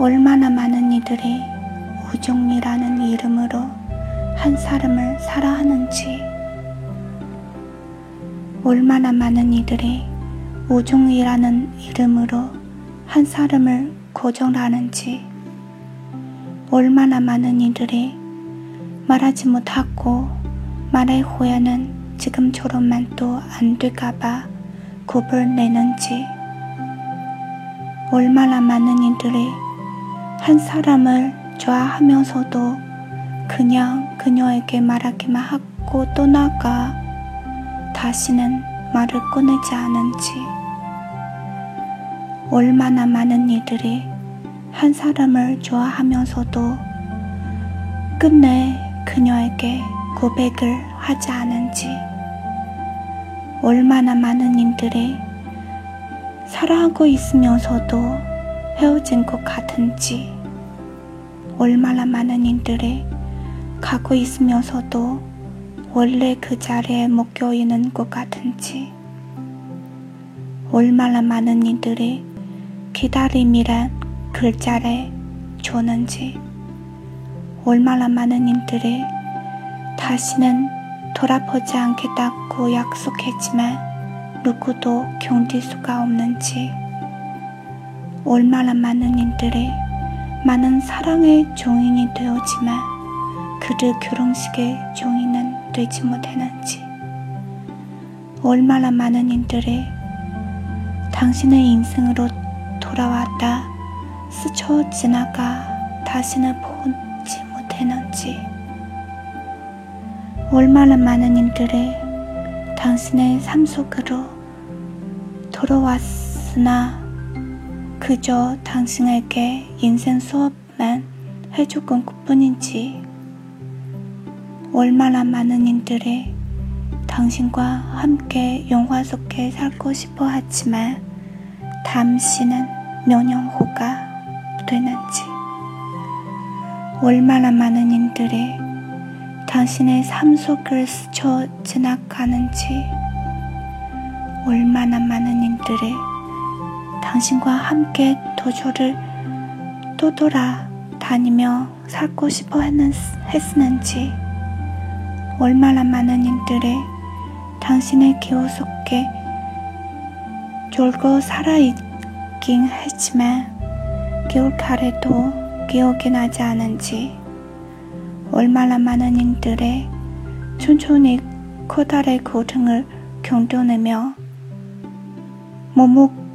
얼마나 많은 이들이 우종이라는 이름으로 한 사람을 사랑하는지, 얼마나 많은 이들이 우종이라는 이름으로 한 사람을 고정하는지, 얼마나 많은 이들이 말하지 못하고 말의 후에는 지금처럼만 또 안 될까봐 겁을 내는지, 얼마나 많은 이들이 한 사람을 좋아하면서도 그냥 그녀에게 말하기만 하고 떠나가 다시는 말을 꺼내지 않은지. 얼마나 많은 이들이 한 사람을 좋아하면서도 끝내 그녀에게 고백을 하지 않은지. 얼마나 많은 이들이 사랑하고 있으면서도 헤어진 것 같은지 얼마나 많은 이들이 가고 있으면서도 원래 그 자리에 묶여 있는 것 같은지 얼마나 많은 이들이 기다림이란 글자를 줬는지 얼마나 많은 이들이 다시는 돌아보지 않겠다고 약속했지만 누구도 견딜 수가 없는지 얼마나 많은 이들이 많은 사랑의 종인이 되었지만 그들 결혼식의 종이는 되지 못했는지 얼마나 많은 이들이 당신의 인생으로 돌아왔다 스쳐 지나가 다시는 보지 못했는지 얼마나 많은 이들이 당신의 삶 속으로 돌아왔으나 그저 당신에게 인생 수업만 해줬건 뿐인지 얼마나 많은 이들이 당신과 함께 영화 속에 살고 싶어 하지만 당신은 후가 되는지 얼마나 많은 이들이 당신의 삶 속을 스쳐 지나가는지 얼마나 많은 이들이 당신과 함께 도조를 떠돌아 다니며 살고 싶어 했는지 얼마나 많은 이들이 당신의 기억 속에 졸고 살아있긴 했지만 겨울가래도 기억이 나지 않은지 얼마나 많은 이들이 천천히 커다란 고통을 견뎌내며 머뭇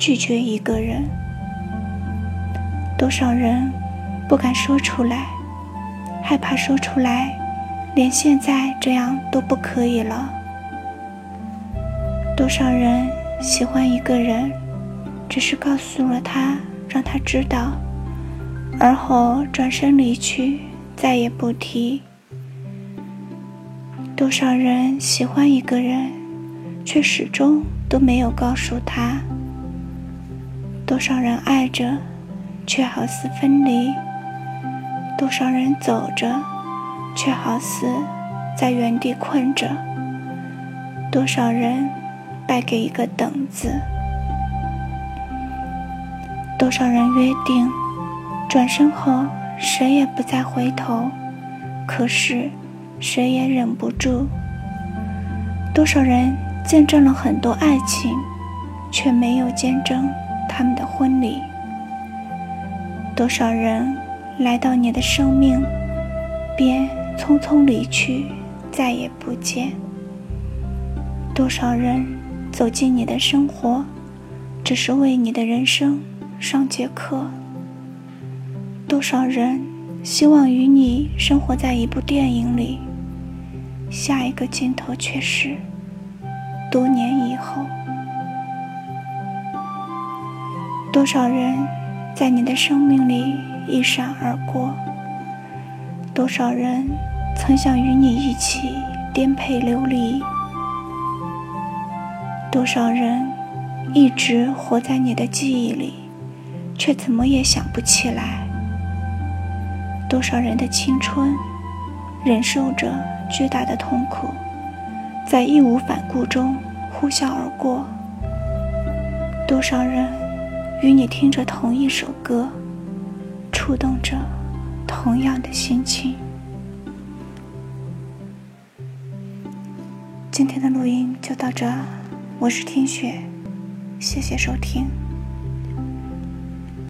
拒绝一个人？多少人不敢说出来，害怕说出来，连现在这样都不可以了。多少人喜欢一个人，只是告诉了他，让他知道，而后转身离去，再也不提。多少人喜欢一个人，却始终都没有告诉他。多少人爱着。却好似分离，多少人走着，却好似在原地困着；多少人败给一个等字，多少人约定转身后谁也不再回头，可是谁也忍不住；多少人见证了很多爱情，却没有见证他们的婚礼。多少人来到你的生命，便匆匆离去，再也不见。多少人走进你的生活，只是为你的人生上节课。多少人希望与你生活在一部电影里，下一个镜头却是多年以后。多少人在你的生命里一闪而过？多少人曾想与你一起颠沛流离？多少人一直活在你的记忆里，却怎么也想不起来？多少人的青春忍受着巨大的痛苦，在义无反顾中呼啸而过？多少人？与你听着同一首歌，触动着同样的心情。今天的录音就到这，我是听雪，谢谢收听。